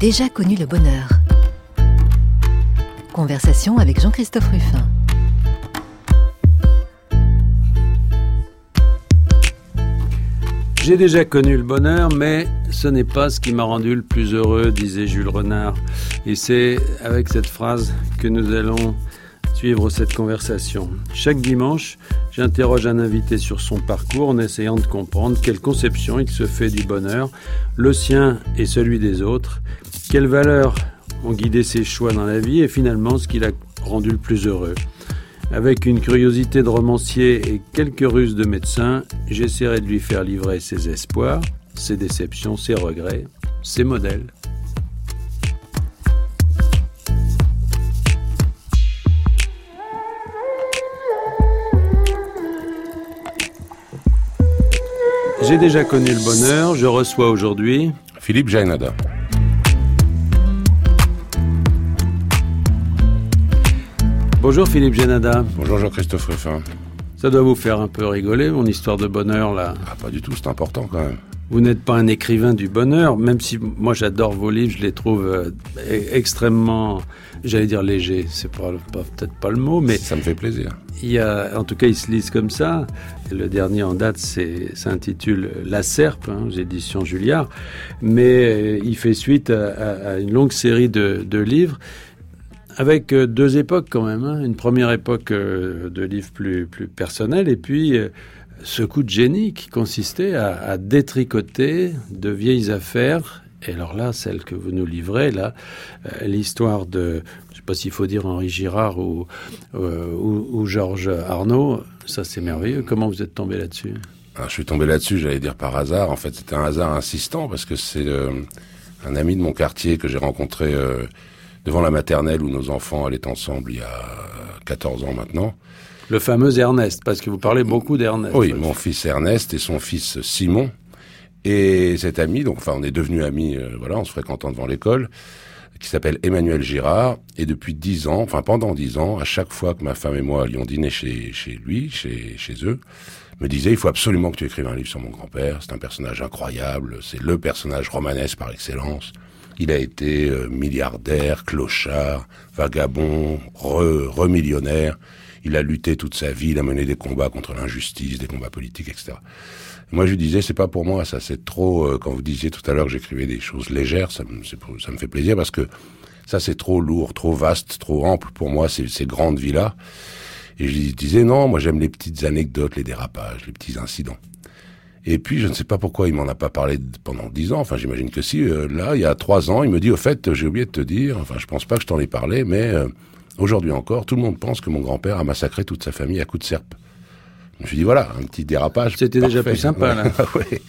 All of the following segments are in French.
Déjà connu le bonheur. Conversation avec Jean-Christophe Ruffin. J'ai déjà connu le bonheur, mais ce n'est pas ce qui m'a rendu le plus heureux, disait Jules Renard. Et c'est avec cette phrase que nous allons suivre cette conversation. Chaque dimanche, j'interroge un invité sur son parcours en essayant de comprendre quelle conception il se fait du bonheur, le sien et celui des autres, quelles valeurs ont guidé ses choix dans la vie et finalement ce qui l'a rendu le plus heureux. Avec une curiosité de romancier et quelques ruses de médecin, j'essaierai de lui faire livrer ses espoirs, ses déceptions, ses regrets, ses modèles. J'ai déjà connu le bonheur, je reçois aujourd'hui Philippe Jainada. Bonjour Philippe Genada. Bonjour Jean-Christophe Ruffin. Ça doit vous faire un peu rigoler, mon histoire de bonheur, là. Ah, pas du tout, c'est important quand même. Vous n'êtes pas un écrivain du bonheur, même si moi j'adore vos livres, je les trouve euh, e- extrêmement, j'allais dire légers, c'est pas, peut-être pas le mot, mais ça me fait plaisir. Il y a, en tout cas, ils se lisent comme ça. Et le dernier en date, s'intitule La Serpe, hein, aux éditions Julliard, mais euh, il fait suite à, à, une longue série de, de livres avec euh, deux époques quand même. Hein. Une première époque euh, de livres plus, plus personnels et puis euh, ce coup de génie qui consistait à, détricoter de vieilles affaires. Et alors là, celle que vous nous livrez, là, l'histoire de, je sais pas s'il faut dire Henri Girard ou, Georges Arnaud, ça c'est merveilleux. Comment vous êtes tombé là-dessus? Ah, Je suis tombé là-dessus, j'allais dire par hasard. En fait, c'était un hasard insistant parce que c'est un ami de mon quartier que j'ai rencontré devant la maternelle où nos enfants allaient ensemble il y a 14 ans maintenant. Le fameux Ernest, parce que vous parlez beaucoup d'Ernest. Oui, mon fils Ernest et son fils Simon. Et cet ami, donc enfin on est devenus amis, euh, voilà, en se fréquentant devant l'école, qui s'appelle Emmanuel Girard. Et depuis dix ans, enfin pendant dix ans, à chaque fois que ma femme et moi allions dîner chez, chez lui, chez, chez eux, me disait il faut absolument que tu écrives un livre sur mon grand-père. C'est un personnage incroyable, c'est le personnage romanesque par excellence. Il a été euh, milliardaire, clochard, vagabond, remillionnaire. il a lutté toute sa vie, il a mené des combats contre l'injustice, des combats politiques, etc. moi, je disais, c'est pas pour moi, ça, c'est trop. Euh, quand vous disiez tout à l'heure que j'écrivais des choses légères, ça me, ça me fait plaisir parce que ça, c'est trop lourd, trop vaste, trop ample pour moi, ces, ces grandes vies-là. Et je disais, non, moi, j'aime les petites anecdotes, les dérapages, les petits incidents. Et puis, je ne sais pas pourquoi il m'en a pas parlé pendant dix ans. Enfin, j'imagine que si. Euh, là, il y a trois ans, il me dit, au fait, j'ai oublié de te dire, enfin, je pense pas que je t'en ai parlé, mais euh, aujourd'hui encore, tout le monde pense que mon grand-père a massacré toute sa famille à coups de serpe. Je me suis dit, voilà, un petit dérapage. C'était déjà plus sympa, là. ouais.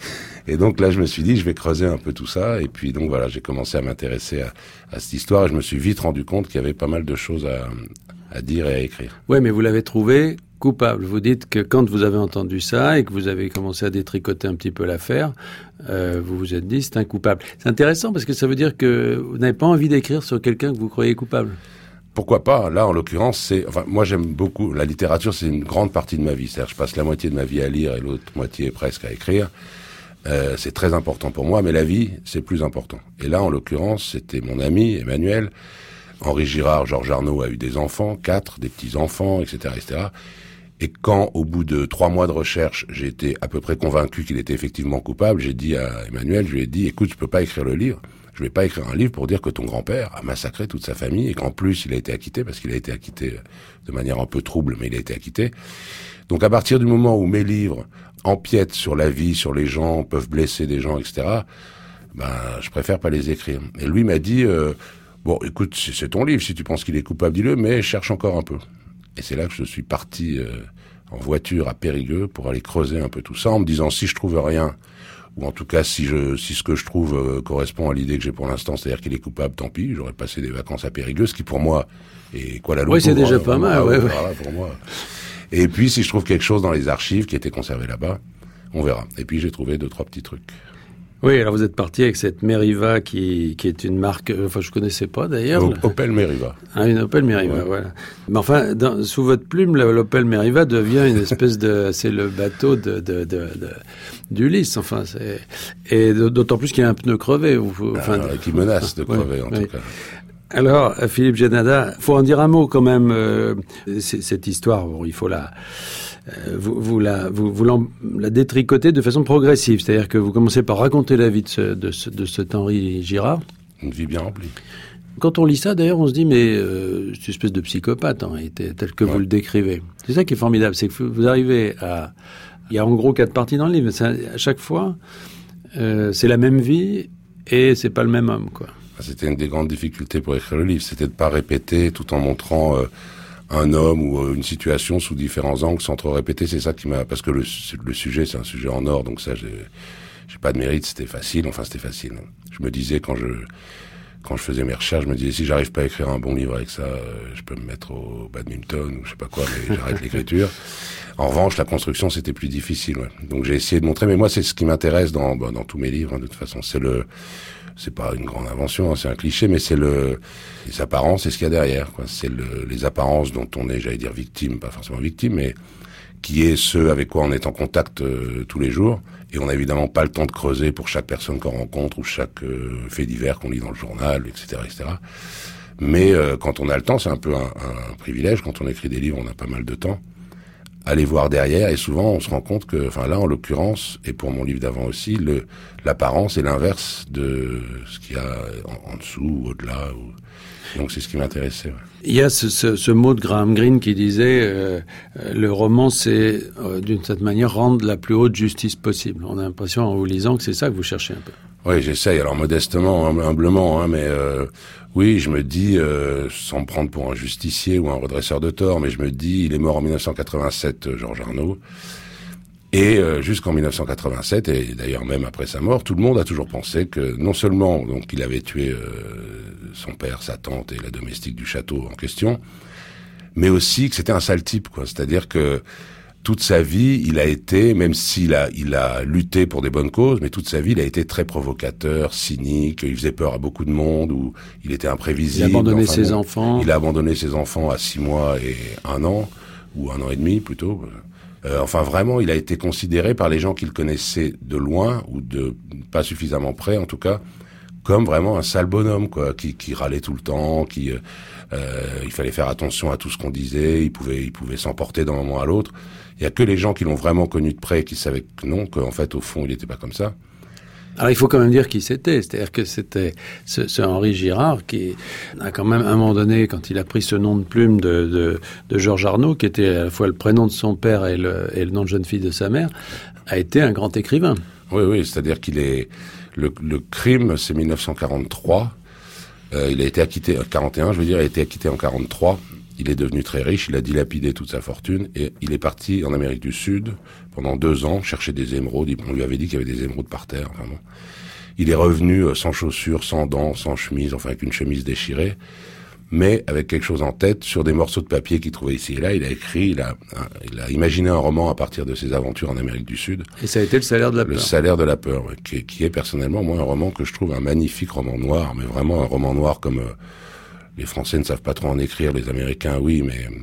Et donc là, je me suis dit, je vais creuser un peu tout ça. Et puis, donc voilà, j'ai commencé à m'intéresser à, à, cette histoire et je me suis vite rendu compte qu'il y avait pas mal de choses à, à dire et à écrire. Oui, mais vous l'avez trouvé Vous dites que quand vous avez entendu ça et que vous avez commencé à détricoter un petit peu l'affaire, euh, vous vous êtes dit c'est un coupable. C'est intéressant parce que ça veut dire que vous n'avez pas envie d'écrire sur quelqu'un que vous croyez coupable. Pourquoi pas? Là, en l'occurrence, c'est. Enfin, moi, j'aime beaucoup la littérature. C'est une grande partie de ma vie. C'est-à-dire, je passe la moitié de ma vie à lire et l'autre moitié presque à écrire. Euh, c'est très important pour moi, mais la vie, c'est plus important. Et là, en l'occurrence, c'était mon ami Emmanuel. Henri Girard, Georges Arnaud a eu des enfants, quatre, des petits enfants, etc., etc. Et quand, au bout de trois mois de recherche, j'ai été à peu près convaincu qu'il était effectivement coupable, j'ai dit à Emmanuel, je lui ai dit, écoute, je peux pas écrire le livre. Je vais pas écrire un livre pour dire que ton grand-père a massacré toute sa famille et qu'en plus il a été acquitté parce qu'il a été acquitté de manière un peu trouble, mais il a été acquitté. Donc à partir du moment où mes livres empiètent sur la vie, sur les gens, peuvent blesser des gens, etc. Ben, je préfère pas les écrire. Et lui m'a dit, euh, bon, écoute, c'est ton livre. Si tu penses qu'il est coupable, dis-le, mais cherche encore un peu. Et c'est là que je suis parti euh, en voiture à Périgueux pour aller creuser un peu tout ça en me disant si je trouve rien ou en tout cas si je si ce que je trouve euh, correspond à l'idée que j'ai pour l'instant, c'est-à-dire qu'il est coupable, tant pis, j'aurais passé des vacances à Périgueux, ce qui pour moi est quoi la Oui, c'est déjà pas mal, ouais, pour moi. Et puis si je trouve quelque chose dans les archives qui étaient conservées là-bas, on verra. Et puis j'ai trouvé deux trois petits trucs. Oui, alors vous êtes parti avec cette Meriva qui, qui est une marque, euh, enfin je connaissais pas d'ailleurs. Opel Meriva. Ah, une Opel Meriva, voilà. Mais enfin, dans, sous votre plume, l'Opel Meriva devient une espèce de, c'est le bateau de, de, de, de d'Ulysse, enfin, c'est, et d'autant plus qu'il y a un pneu crevé. Enfin, ah, qui menace de crever en tout cas. Alors, Philippe Genada, faut en dire un mot quand même. Euh, cette histoire, bon, il faut la, vous, vous, la, vous, vous la détricotez de façon progressive. C'est-à-dire que vous commencez par raconter la vie de, ce, de, ce, de cet Henri Girard. Une vie bien remplie. Quand on lit ça, d'ailleurs, on se dit, mais euh, c'est une espèce de psychopathe, en réalité, tel que vous le décrivez. C'est ça qui est formidable, c'est que vous arrivez à... Il y a en gros quatre parties dans le livre. À chaque fois, euh, c'est la même vie et c'est pas le même homme, quoi. C'était une des grandes difficultés pour écrire le livre, c'était de pas répéter tout en montrant euh, un homme ou euh, une situation sous différents angles sans trop répéter. C'est ça qui m'a parce que le, le sujet c'est un sujet en or, donc ça j'ai j'ai pas de mérite. C'était facile, enfin c'était facile. Je me disais quand je quand je faisais mes recherches, je me disais si j'arrive pas à écrire un bon livre avec ça, euh, je peux me mettre au badminton ou je sais pas quoi, mais j'arrête l'écriture. En revanche, la construction c'était plus difficile. Ouais. Donc j'ai essayé de montrer, mais moi c'est ce qui m'intéresse dans bah, dans tous mes livres hein, de toute façon, c'est le c'est pas une grande invention, hein, c'est un cliché, mais c'est le les apparences et ce qu'il y a derrière. C'est le, les apparences dont on est, j'allais dire, victime, pas forcément victime, mais qui est ce avec quoi on est en contact euh, tous les jours. Et on n'a évidemment pas le temps de creuser pour chaque personne qu'on rencontre ou chaque euh, fait divers qu'on lit dans le journal, etc., etc. Mais euh, quand on a le temps, c'est un peu un, un, privilège. Quand on écrit des livres, on a pas mal de temps aller voir derrière et souvent on se rend compte que, enfin là en l'occurrence et pour mon livre d'avant aussi, le l'apparence est l'inverse de ce qu'il y a en, dessous ou au-delà. Donc c'est ce qui m'intéressait. Il y a ce, ce, mot de Graham Greene qui disait euh, le roman c'est euh, d'une certaine manière rendre la plus haute justice possible. On a l'impression en vous lisant que c'est ça que vous cherchez un peu. Oui, j'essaye. Alors modestement, humblement, hein, mais euh, oui, je me dis, euh, sans me prendre pour un justicier ou un redresseur de tort, mais je me dis, il est mort en 1987, euh, Georges Arnaud. Et euh, jusqu'en 1987, et d'ailleurs même après sa mort, tout le monde a toujours pensé que non seulement donc il avait tué euh, son père, sa tante et la domestique du château en question, mais aussi que c'était un sale type, quoi. C'est-à-dire que toute sa vie, il a été, même s'il a, il a lutté pour des bonnes causes, mais toute sa vie, il a été très provocateur, cynique, il faisait peur à beaucoup de monde, ou il était imprévisible. Il a abandonné enfin, ses bon, enfants. Il a abandonné ses enfants à six mois et un an, ou un an et demi plutôt. Euh, enfin, vraiment, il a été considéré par les gens qu'il connaissait de loin, ou de pas suffisamment près en tout cas, comme vraiment un sale bonhomme, quoi, qui, qui râlait tout le temps, qui... Euh, euh, il fallait faire attention à tout ce qu'on disait, il pouvait, il pouvait s'emporter d'un moment à l'autre. Il y a que les gens qui l'ont vraiment connu de près qui savaient que non, qu'en fait, au fond, il n'était pas comme ça. Alors il faut quand même dire qui c'était, c'est-à-dire que c'était ce, ce, Henri Girard qui a quand même à un moment donné, quand il a pris ce nom de plume de, de, de Georges Arnaud, qui était à la fois le prénom de son père et le, et le nom de jeune fille de sa mère, a été un grand écrivain. Oui, oui, c'est-à-dire qu'il est le, le crime, c'est 1943. Euh, il a été acquitté, 41, je veux dire, il a été acquitté en 43. Il est devenu très riche, il a dilapidé toute sa fortune et il est parti en Amérique du Sud pendant deux ans chercher des émeraudes. On lui avait dit qu'il y avait des émeraudes par terre, vraiment. Il est revenu euh, sans chaussures, sans dents, sans chemise, enfin avec une chemise déchirée, mais avec quelque chose en tête sur des morceaux de papier qu'il trouvait ici et là. Il a écrit, il a, il a imaginé un roman à partir de ses aventures en Amérique du Sud. Et ça a été le salaire de la peur. Le salaire de la peur, ouais, qui, est, qui, est, personnellement moi un roman que je trouve un magnifique roman noir, mais vraiment un roman noir comme euh, les Français ne savent pas trop en écrire, les Américains oui, mais euh,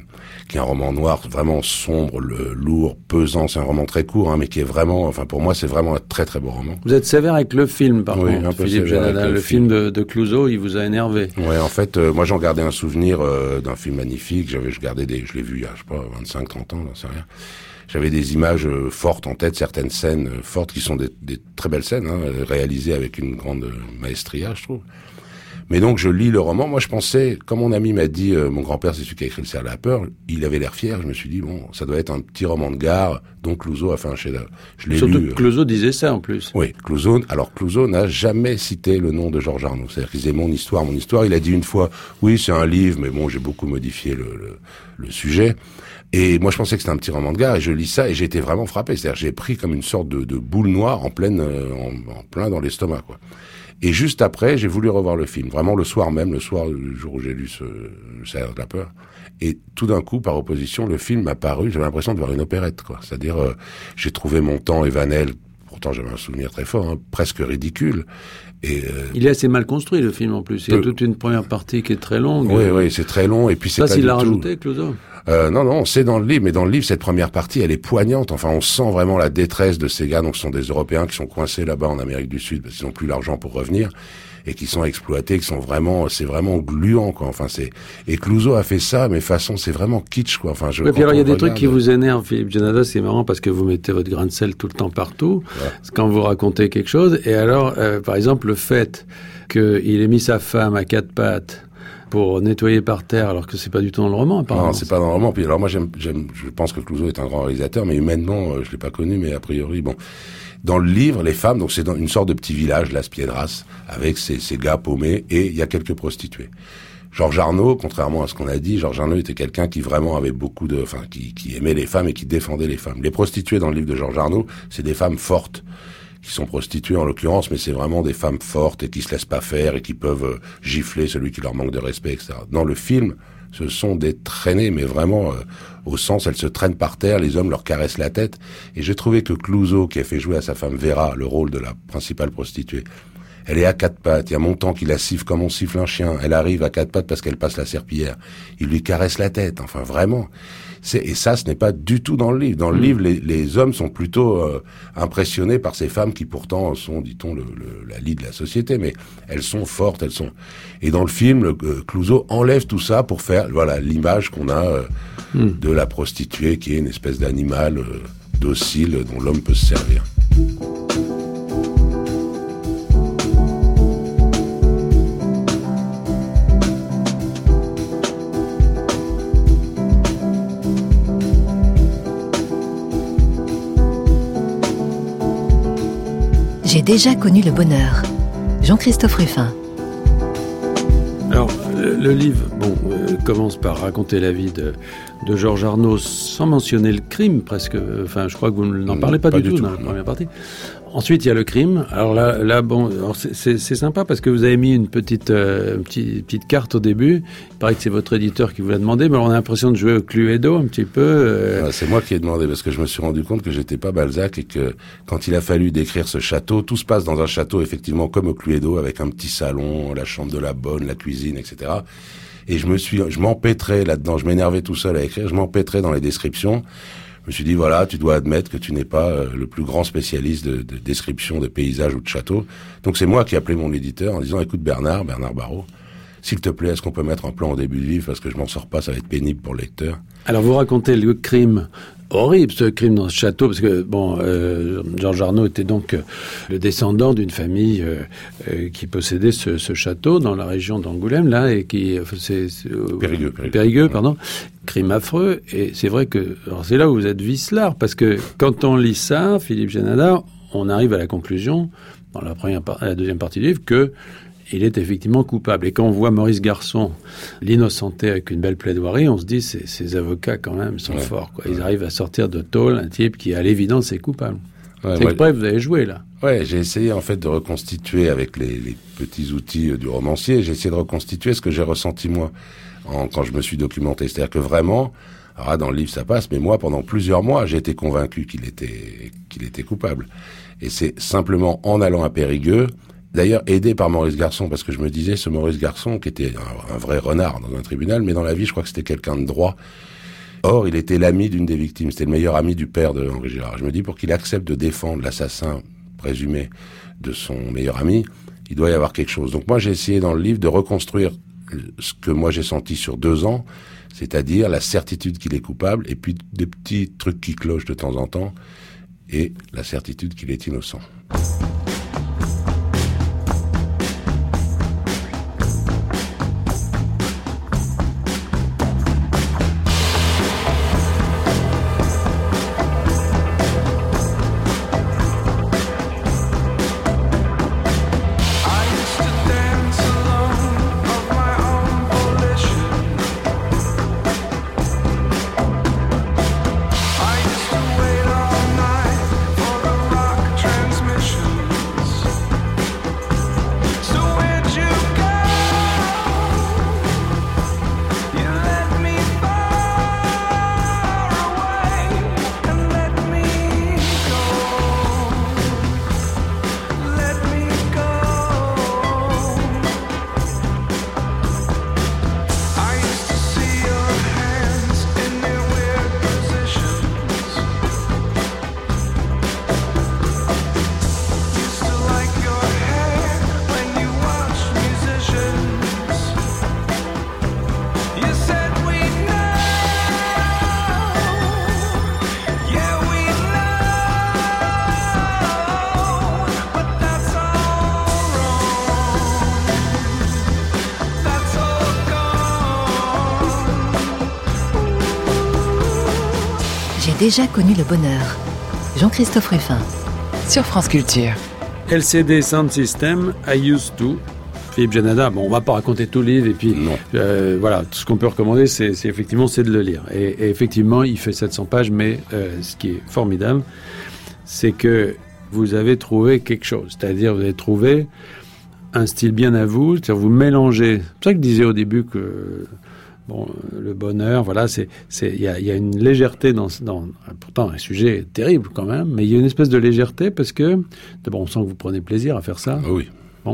qui est un roman noir vraiment sombre, le, lourd, pesant. C'est un roman très court, hein, mais qui est vraiment, enfin pour moi, c'est vraiment un très très beau roman. Vous êtes sévère avec le film, par oui, contre, un peu Philippe Janada. Le, le, film de, de Clouseau, il vous a énervé. Oui, en fait, euh, moi j'en gardais un souvenir euh, d'un film magnifique. J'avais, je gardais des, je l'ai vu il y a, je sais pas, 25, 30 ans, j'en sais rien j'avais des images euh, fortes en tête, certaines scènes euh, fortes qui sont des, des très belles scènes, hein, réalisées avec une grande maestria, je trouve. Mais donc je lis le roman. Moi, je pensais, comme mon ami m'a dit, euh, mon grand-père, c'est celui qui a écrit Le Cerf de la peur. Il avait l'air fier. Je me suis dit bon, ça doit être un petit roman de gare. Donc Clouseau a fait un chef-d'œuvre. Je l'ai Surtout lu. Clouseau disait ça en plus. Oui, Clouseau. Alors Clouseau n'a jamais cité le nom de Georges Arnaud. C'est-à-dire qu'il disait mon histoire, mon histoire. Il a dit une fois, oui, c'est un livre, mais bon, j'ai beaucoup modifié le, le, le sujet. Et moi, je pensais que c'était un petit roman de gare, et je lis ça, et j'ai été vraiment frappé. C'est-à-dire, j'ai pris comme une sorte de, de boule noire en pleine, euh, en, en plein dans l'estomac, quoi. Et juste après, j'ai voulu revoir le film, vraiment le soir même, le soir le jour où j'ai lu ce, ça de la peur. Et tout d'un coup, par opposition, le film m'a paru, j'avais l'impression de voir une opérette, quoi. C'est-à-dire, euh, j'ai trouvé mon temps et Vanel pour pourtant j'avais un souvenir très fort, hein, presque ridicule. Et euh, il est assez mal construit le film en plus. Il y a toute une première partie qui est très longue. Oui, oui, c'est très long et puis c'est pas s'il l'a rajouté, Clouseau. Euh, non, non, c'est dans le livre, mais dans le livre, cette première partie, elle est poignante. Enfin, on sent vraiment la détresse de ces gars. Donc, ce sont des Européens qui sont coincés là-bas en Amérique du Sud parce qu'ils n'ont plus l'argent pour revenir et qui sont exploités, qui sont vraiment, c'est vraiment gluant, quoi. Enfin, c'est, et Clouseau a fait ça, mais façon, c'est vraiment kitsch, quoi. Enfin, je. Puis alors, il y a des trucs qui vous énervent, Philippe Janada, c'est marrant parce que vous mettez votre grain de sel tout le temps partout, quand vous racontez quelque chose. Et alors, euh, par exemple, le fait qu'il ait mis sa femme à quatre pattes, pour nettoyer par terre, alors que c'est pas du tout dans le roman. Non, c'est pas dans le roman. Puis alors moi, j'aime, j'aime, je pense que Clouseau est un grand réalisateur, mais humainement, euh, je l'ai pas connu, mais a priori, bon. Dans le livre, les femmes, donc c'est dans une sorte de petit village, Las Piedras, avec ces, ces gars paumés, et il y a quelques prostituées. Georges Arnaud, contrairement à ce qu'on a dit, Georges Arnaud était quelqu'un qui vraiment avait beaucoup de, enfin, qui, qui, aimait les femmes et qui défendait les femmes. Les prostituées dans le livre de Georges Arnaud, c'est des femmes fortes, qui sont prostituées en l'occurrence, mais c'est vraiment des femmes fortes et qui se laissent pas faire et qui peuvent euh, gifler celui qui leur manque de respect, etc. Dans le film, ce sont des traînées, mais vraiment euh, au sens, elles se traînent par terre, les hommes leur caressent la tête. Et j'ai trouvé que Clouseau, qui a fait jouer à sa femme Vera le rôle de la principale prostituée, elle est à quatre pattes. Il y a Montant qui la siffle comme on siffle un chien. Elle arrive à quatre pattes parce qu'elle passe la serpillière. Il lui caresse la tête. Enfin, vraiment. Et ça, ce n'est pas du tout dans le livre. Dans le mm. livre, les, hommes sont plutôt euh, impressionnés par ces femmes qui pourtant sont, dit-on, le, la lie de la société, mais elles sont fortes, elles sont. Et dans le film, le, euh, Clouseau enlève tout ça pour faire, voilà, l'image qu'on a euh, mm. de la prostituée qui est une espèce d'animal docile dont l'homme peut se servir. J'ai déjà connu le bonheur. Jean-Christophe Ruffin. Alors, le, livre, bon, euh, commence par raconter la vie de, de Georges Arnaud sans mentionner le crime presque. Enfin, je crois que vous n'en parlez pas, du, tout, dans la première partie. Ensuite, il y a le crime. Alors là, là bon, c'est sympa parce que vous avez mis une petite, euh, petite, petite, carte au début. Il paraît que c'est votre éditeur qui vous l'a demandé, mais on a l'impression de jouer au Cluedo un petit peu. Euh. Ah, c'est moi qui ai demandé parce que je me suis rendu compte que j'étais pas Balzac et que quand il a fallu décrire ce château, tout se passe dans un château effectivement comme au Cluedo avec un petit salon, la chambre de la bonne, la cuisine, etc. Et je me suis, je m'empêtrais là-dedans, je m'énervais tout seul à écrire, je m'empêtrais dans les descriptions. Me suis dit, voilà, tu dois admettre que tu n'es pas euh, le plus grand spécialiste de, de description de paysages ou de châteaux. Donc c'est moi qui ai appelé mon éditeur en disant, écoute Bernard, Bernard Barrault, s'il te plaît, est-ce qu'on peut mettre un plan au début du livre parce que je m'en sors pas, ça va être pénible pour le lecteur. Alors vous racontez le crime horrible ce crime dans ce château parce que bon euh, Georges Arnaud était donc euh, le descendant d'une famille euh, qui possédait ce, château dans la région d'Angoulême là et qui c'est Périgueux, Périgueux, pardon. Crime affreux et c'est vrai que c'est là où vous êtes vicelard parce que quand on lit ça Philippe Janada on arrive à la conclusion dans la première la deuxième partie du livre que il est effectivement coupable. Et quand on voit Maurice Garçon l'innocenter avec une belle plaidoirie, on se dit ces, ces avocats quand même sont forts. Quoi. Ils arrivent à sortir de tôle un type qui à l'évidence est coupable. Ouais, c'est que vous avez joué là. Ouais, j'ai essayé en fait de reconstituer avec les, les petits outils euh, du romancier, j'ai essayé de reconstituer ce que j'ai ressenti moi en, quand je me suis documenté. C'est-à-dire que vraiment, alors dans le livre ça passe, mais moi pendant plusieurs mois j'ai été convaincu qu'il était qu'il était coupable. Et c'est simplement en allant à Périgueux, D'ailleurs, aidé par Maurice Garçon, parce que je me disais, ce Maurice Garçon, qui était un, vrai renard dans un tribunal, mais dans la vie, je crois que c'était quelqu'un de droit. Or, il était l'ami d'une des victimes, c'était le meilleur ami du père de Henri Girard. Je me dis, pour qu'il accepte de défendre l'assassin présumé de son meilleur ami, il doit y avoir quelque chose. Donc moi, j'ai essayé dans le livre de reconstruire ce que moi j'ai senti sur deux ans, c'est-à-dire la certitude qu'il est coupable, et puis des petits trucs qui clochent de temps en temps, et la certitude qu'il est innocent. Déjà connu le bonheur. Jean-Christophe Ruffin. Sur France Culture. LCD Sound System, I used to. Philippe Janada, bon, on va pas raconter tout le livre et puis euh, voilà, tout ce qu'on peut recommander, c'est effectivement c'est de le lire. Et, effectivement, il fait 700 pages, mais euh, ce qui est formidable, c'est que vous avez trouvé quelque chose, c'est-à-dire vous avez trouvé un style bien à vous, c'est-à-dire vous mélangez. C'est pour ça que je disais au début que bon, le bonheur, voilà, c'est, c'est, il y a, y a, une légèreté dans, dans, pourtant un sujet terrible quand même, mais il y a une espèce de légèreté parce que, d'abord, on sent que vous prenez plaisir à faire ça. Oui. Bon.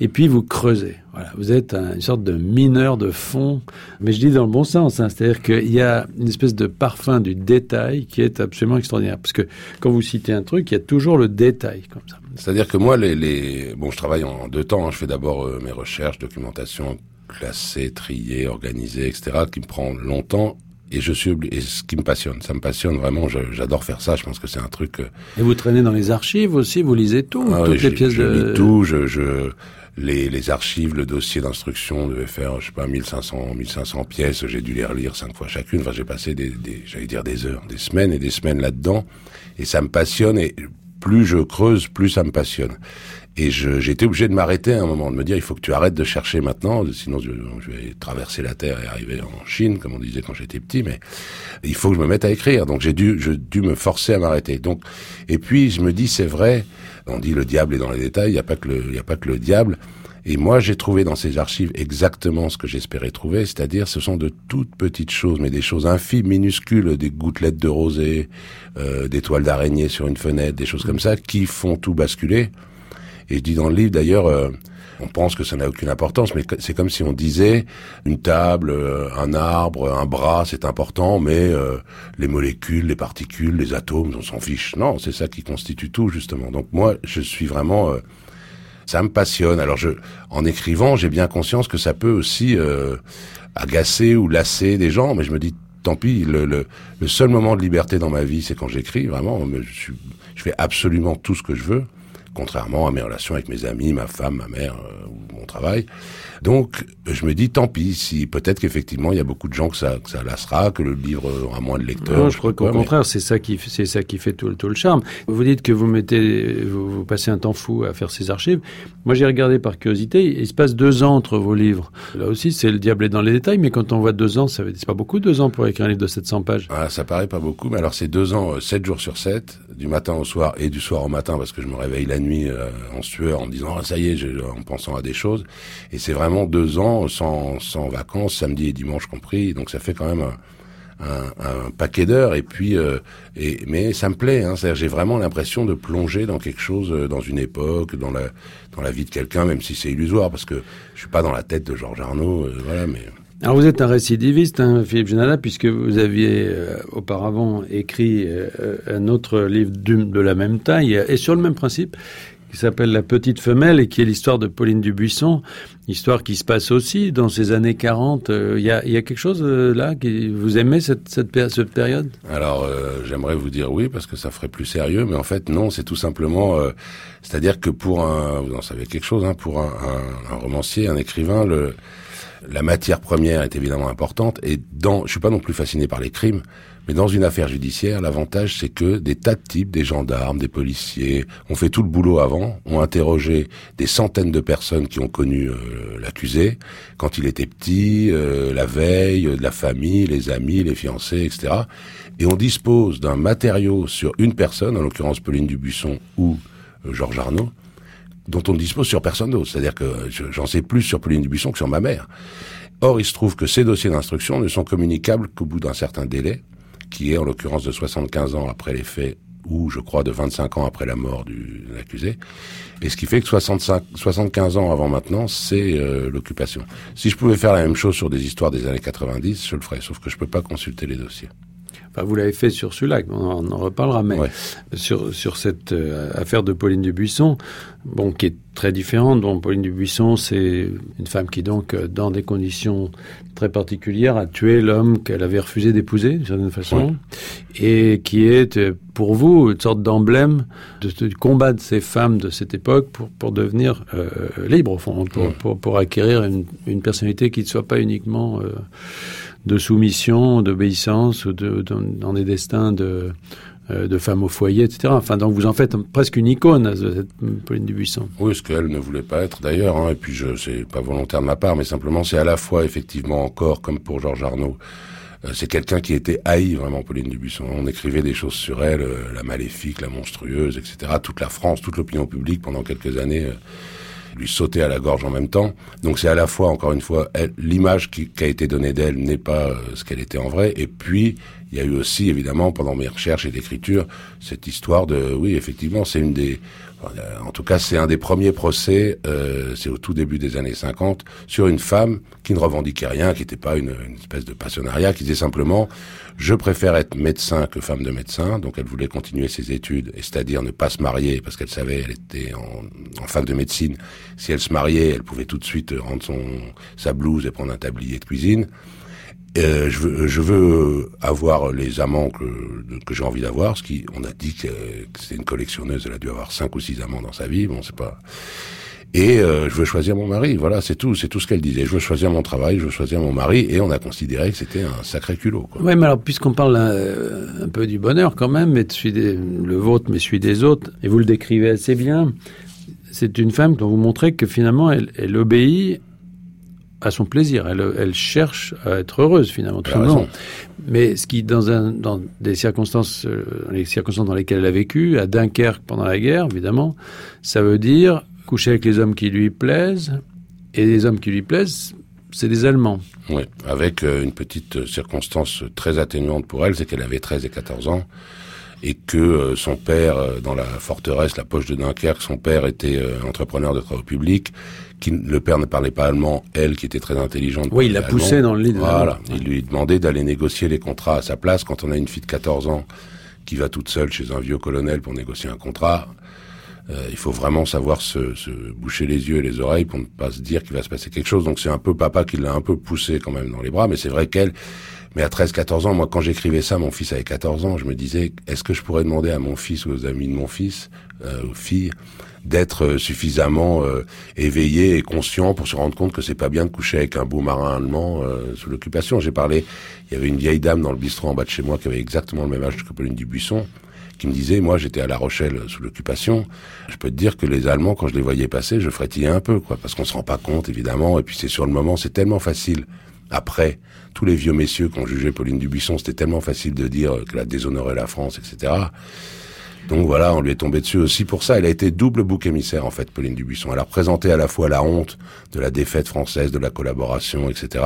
Et puis vous creusez. Voilà, vous êtes une sorte de mineur de fond, mais je dis dans le bon sens. Hein, c'est-à-dire qu'il y a une espèce de parfum du détail qui est absolument extraordinaire. Parce que quand vous citez un truc, il y a toujours le détail comme ça. C'est-à-dire que moi, les, les, bon, je travaille en deux temps. Hein. Je fais d'abord euh, mes recherches, documentation, classé, trié, organisé, etc., qui me prend longtemps. Et je suis et ce qui me passionne, ça me passionne vraiment. J'adore faire ça. Je pense que c'est un truc. Euh, et vous traînez dans les archives aussi, vous lisez tout, ah toutes les pièces je de. lis tout. Je, je les, les archives, le dossier d'instruction devait faire, je sais pas, 1500, 1500 pièces. J'ai dû les relire cinq fois chacune. Enfin, j'ai passé des, des j'allais dire des heures, des semaines et des semaines là-dedans. Et ça me passionne. Et plus je creuse, plus ça me passionne. Et j'ai été obligé de m'arrêter à un moment, de me dire il faut que tu arrêtes de chercher maintenant, sinon je, je, vais traverser la terre et arriver en Chine, comme on disait quand j'étais petit. Mais il faut que je me mette à écrire. Donc j'ai dû, je dû me forcer à m'arrêter. Donc et puis je me dis c'est vrai. On dit le diable est dans les détails. Il n'y a pas que le, il a pas que le diable. Et moi, j'ai trouvé dans ces archives exactement ce que j'espérais trouver, c'est-à-dire ce sont de toutes petites choses, mais des choses infimes, minuscules, des gouttelettes de rosée, euh, des toiles d'araignée sur une fenêtre, des choses comme ça, qui font tout basculer. Et je dis dans le livre d'ailleurs, euh, on pense que ça n'a aucune importance, mais c'est comme si on disait une table, euh, un arbre, un bras, c'est important, mais euh, les molécules, les particules, les atomes, on s'en fiche. Non, c'est ça qui constitue tout justement. Donc moi, je suis vraiment, ça me passionne. Alors je, en écrivant, j'ai bien conscience que ça peut aussi agacer ou lasser des gens, mais je me dis tant pis. Le, le, le seul moment de liberté dans ma vie, c'est quand j'écris. Vraiment, je, je fais absolument tout ce que je veux contrairement à mes relations avec mes amis, ma femme, ma mère euh, ou mon travail. Donc, je me dis, tant pis, si peut-être qu'effectivement, il y a beaucoup de gens que ça, que ça lassera, que le livre aura moins de lecteurs. Non, je crois qu'au contraire, c'est ça qui, c'est ça qui fait tout, tout, le charme. Vous dites que vous mettez, vous, vous, passez un temps fou à faire ces archives. Moi, j'ai regardé par curiosité. Il se passe deux ans entre vos livres. Là aussi, c'est le diable est dans les détails, mais quand on voit deux ans, ça c'est pas beaucoup deux ans pour écrire un livre de 700 pages. Ah, ça paraît pas beaucoup, mais alors c'est deux ans, euh, sept jours sur sept, du matin au soir et du soir au matin, parce que je me réveille la nuit euh, en sueur, en me disant, ah, ça y est, en pensant à des choses. Et c'est vraiment deux ans sans, sans vacances, samedi et dimanche compris. Donc ça fait quand même un, paquet d'heures. Et puis, euh, et, mais ça me plaît. Hein, j'ai vraiment l'impression de plonger dans quelque chose, euh, dans une époque, dans la dans la vie de quelqu'un, même si c'est illusoire, parce que je suis pas dans la tête de Georges Arnaud. Voilà, mais alors vous êtes un récidiviste, hein, Philippe Genada, puisque vous aviez euh, auparavant écrit euh, un autre livre de la même taille et sur le même principe, qui s'appelle La Petite Femelle et qui est l'histoire de Pauline Dubuisson, histoire qui se passe aussi dans ces années 40. Euh, il y, a, y, a, quelque chose là qui vous aimez cette, cette, période? Alors j'aimerais vous dire oui parce que ça ferait plus sérieux, mais en fait non, c'est tout simplement, c'est-à-dire que pour un, vous en savez quelque chose, hein, pour un, un, un romancier, un écrivain, le la matière première est évidemment importante et dans, je suis pas non plus fasciné par les crimes, mais dans une affaire judiciaire, l'avantage c'est que des tas de types, des gendarmes, des policiers, ont fait tout le boulot avant, ont interrogé des centaines de personnes qui ont connu euh, l'accusé quand il était petit, euh, la veille, de la famille, les amis, les fiancés, etc. Et on dispose d'un matériau sur une personne, en l'occurrence Pauline Dubuisson ou euh, Georges Arnaud, dont on ne dispose sur personne d'autre. C'est-à-dire que j'en sais plus sur Pauline Dubuisson que sur ma mère. Or, il se trouve que ces dossiers d'instruction ne sont communicables qu'au bout d'un certain délai, qui est en l'occurrence de 75 ans après les faits ou je crois de 25 ans après la mort du l'accusé. Et ce qui fait que 65, 75 ans avant maintenant, c'est euh, l'occupation. Si je pouvais faire la même chose sur des histoires des années 90, je le ferais, sauf que je peux pas consulter les dossiers. Enfin, vous l'avez fait sur celui-là, on en reparlera, mais sur, sur cette euh, affaire de Pauline Dubuisson, bon, qui est très différente. Bon, Pauline Dubuisson, c'est une femme qui, donc, euh, dans des conditions très particulières, a tué l'homme qu'elle avait refusé d'épouser, d'une certaine façon, et qui est, euh, pour vous, une sorte d'emblème du combat de ces femmes de cette époque pour, pour devenir euh, libres, au fond, pour, pour, pour, acquérir une, une, personnalité qui ne soit pas uniquement de soumission, d'obéissance, dans des destins de, euh, de femmes au foyer, etc. Enfin, donc vous en faites presque une icône, cette Pauline Dubuisson. Oui, ce qu'elle ne voulait pas être d'ailleurs, hein, et puis je c'est pas volontaire de ma part, mais simplement c'est à la fois effectivement encore, comme pour Georges Arnaud, euh, c'est quelqu'un qui était haï vraiment, Pauline Dubuisson. On écrivait des choses sur elle, euh, la maléfique, la monstrueuse, etc. Toute la France, toute l'opinion publique pendant quelques années lui sautait à la gorge en même temps. Donc c'est à la fois, encore une fois, l'image qui, qui, a été donnée d'elle n'est pas ce qu'elle était en vrai, et puis il y a eu aussi, évidemment, pendant mes recherches et d'écriture, cette histoire de, oui, effectivement, c'est une des, en tout cas, c'est un des premiers procès, euh, c'est au tout début des années 50, sur une femme qui ne revendiquait rien, qui n'était pas une, espèce de passionnariat, qui disait simplement, je préfère être médecin que femme de médecin, donc elle voulait continuer ses études, et c'est-à-dire ne pas se marier, parce qu'elle savait, elle était en, en fac de médecine, si elle se mariait, elle pouvait tout de suite rendre son, sa blouse et prendre un tablier de cuisine. Euh, je, veux, avoir les amants que, que j'ai envie d'avoir, ce qui, on a dit que, que c'est une collectionneuse, elle a dû avoir cinq ou six amants dans sa vie, bon, c'est pas. Et euh, je veux choisir mon mari, voilà, c'est tout, c'est tout ce qu'elle disait. Je veux choisir mon travail, je veux choisir mon mari, et on a considéré que c'était un sacré culot. Quoi. Oui, mais alors puisqu'on parle un, un, peu du bonheur quand même, mais le vôtre, mais celui des autres, et vous le décrivez assez bien, c'est une femme dont vous montrez que finalement elle obéit à son plaisir. Elle, elle, cherche à être heureuse finalement, tout simplement. Mais ce qui, dans, un, dans des circonstances, euh, les circonstances dans lesquelles elle a vécu, à Dunkerque pendant la guerre, évidemment, ça veut dire coucher avec les hommes qui lui plaisent. Et les hommes qui lui plaisent, c'est des Allemands. Oui, avec euh, une petite circonstance très atténuante pour elle, c'est qu'elle avait 13 et 14 ans et que euh, son père, euh, dans la forteresse, la poche de Dunkerque, son père était euh, entrepreneur de travaux publics, qui, le père ne parlait pas allemand, elle qui était très intelligente. Oui, il l'a poussé dans le lit de Voilà, il lui demandait d'aller négocier les contrats à sa place. Quand on a une fille de 14 ans qui va toute seule chez un vieux colonel pour négocier un contrat, euh, il faut vraiment savoir se, se, boucher les yeux et les oreilles pour ne pas se dire qu'il va se passer quelque chose. Donc c'est un peu papa qui l'a un peu poussé quand même dans les bras, mais c'est vrai qu'elle, mais à 13, 14 ans, moi, quand j'écrivais ça, mon fils avait 14 ans, je me disais, est-ce que je pourrais demander à mon fils ou aux amis de mon fils, euh, aux filles, d'être euh, suffisamment euh, éveillé et conscient pour se rendre compte que c'est pas bien de coucher avec un beau marin allemand euh, sous l'occupation? J'ai parlé, il y avait une vieille dame dans le bistrot en bas de chez moi qui avait exactement le même âge que Pauline Dubuisson qui me disait, moi j'étais à La Rochelle sous l'occupation, je peux te dire que les Allemands, quand je les voyais passer, je frétillais un peu, quoi, parce qu'on se rend pas compte, évidemment, et puis c'est sur le moment, c'est tellement facile après, tous les vieux messieurs qui ont jugé Pauline Dubuisson, c'était tellement facile de dire qu'elle a déshonoré la France, etc. Donc voilà, on lui est tombé dessus aussi pour ça. Elle a été double bouc émissaire, en fait, Pauline Dubuisson. Elle a représenté à la fois la honte de la défaite française, de la collaboration, etc.,